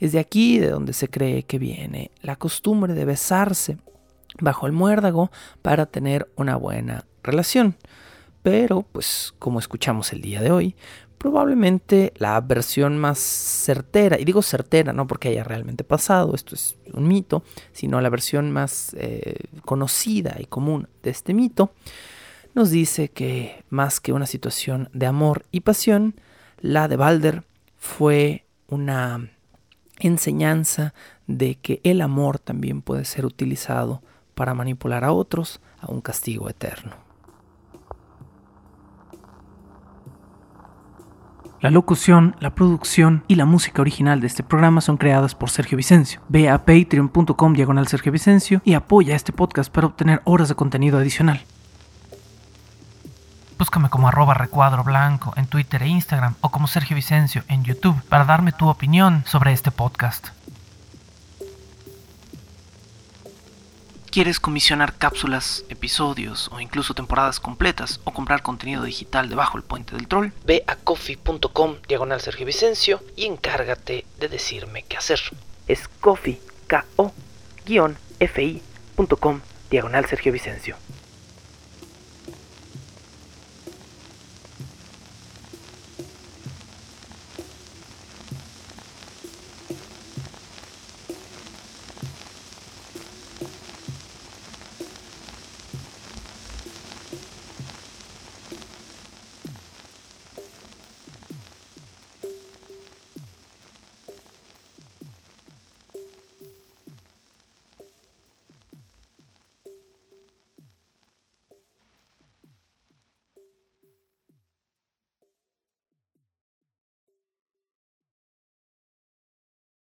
Es de aquí de donde se cree que viene la costumbre de besarse bajo el muérdago para tener una buena relación. Pero, pues, como escuchamos el día de hoy, probablemente la versión más certera, y digo certera no porque haya realmente pasado, esto es un mito, sino la versión más eh, conocida y común de este mito, nos dice que más que una situación de amor y pasión, la de Balder fue una enseñanza de que el amor también puede ser utilizado para manipular a otros a un castigo eterno. La locución, la producción y la música original de este programa son creadas por Sergio Vicencio. Ve a patreon.com diagonal Sergio Vicencio y apoya este podcast para obtener horas de contenido adicional. Búscame como arroba recuadro blanco en Twitter e Instagram o como Sergio Vicencio en YouTube para darme tu opinión sobre este podcast. ¿Quieres comisionar cápsulas, episodios o incluso temporadas completas o comprar contenido digital debajo del puente del troll? Ve a coffee.com diagonal Sergio Vicencio y encárgate de decirme qué hacer. Es coffee, K-O, ficom diagonal Sergio Vicencio.